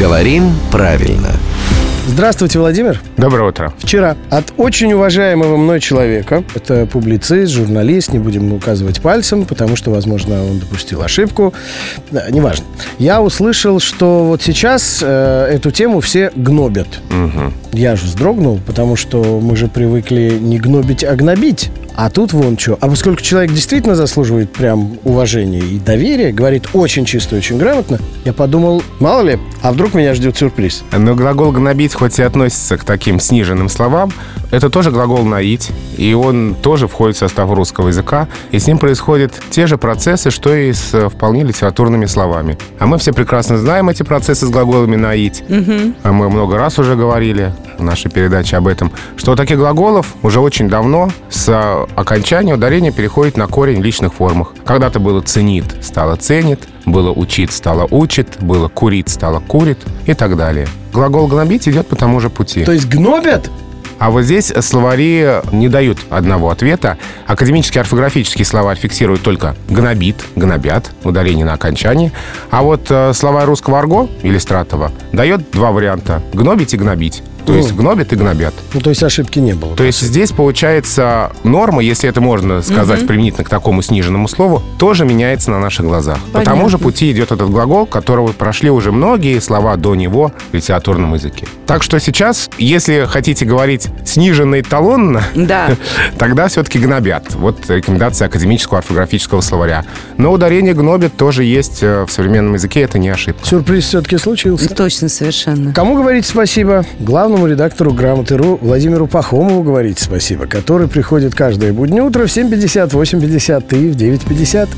Говорим правильно. Здравствуйте, Владимир. Доброе утро. Вчера от очень уважаемого мной человека, это публицист, журналист, не будем указывать пальцем, потому что, возможно, он допустил ошибку, да, неважно. Я услышал, что вот сейчас э, эту тему все гнобят. Мгм. Я же вздрогнул, потому что мы же привыкли не гнобить, а гнобить. А тут вон что. А поскольку человек действительно заслуживает прям уважения и доверия, говорит очень чисто, очень грамотно, я подумал, мало ли, а вдруг меня ждет сюрприз. Но глагол «гнобить» хоть и относится к таким сниженным словам, это тоже глагол «наить», и он тоже входит в состав русского языка, и с ним происходят те же процессы, что и с э, вполне литературными словами. А мы все прекрасно знаем эти процессы с глаголами «наить». А Мы много раз уже говорили нашей передаче об этом, что у таких глаголов уже очень давно с э, окончания ударение переходит на корень в личных формах. Когда-то было «ценит» стало «ценит», было «учит» стало «учит», было «курит» стало «курит» и так далее. Глагол «гнобить» идет по тому же пути. То есть гнобят? А вот здесь словари не дают одного ответа. Академический орфографический словарь фиксирует только «гнобит», «гнобят», ударение на окончании. А вот э, словарь русского арго, Иллистратова, дает два варианта – «гнобить» и «гнобить». То есть гнобят и гнобят. Ну, то есть ошибки не было. То есть здесь получается норма, если это можно сказать применительно к такому сниженному слову, тоже меняется на наших глазах. По тому же пути идет этот глагол, которого прошли уже многие слова до него в литературном языке. Так что сейчас, если хотите говорить сниженно и талонно, Да. тогда все-таки гнобят. Вот рекомендация академического орфографического словаря. Но ударение гнобит тоже есть э, в современном языке, это не ошибка. Сюрприз все-таки случился. Точно, совершенно. Кому говорить спасибо? Главному редактору «Грамоты.ру» Владимиру Пахомову говорить спасибо, который приходит каждое буднее утро в 7.50, 8.50 и в 9.50.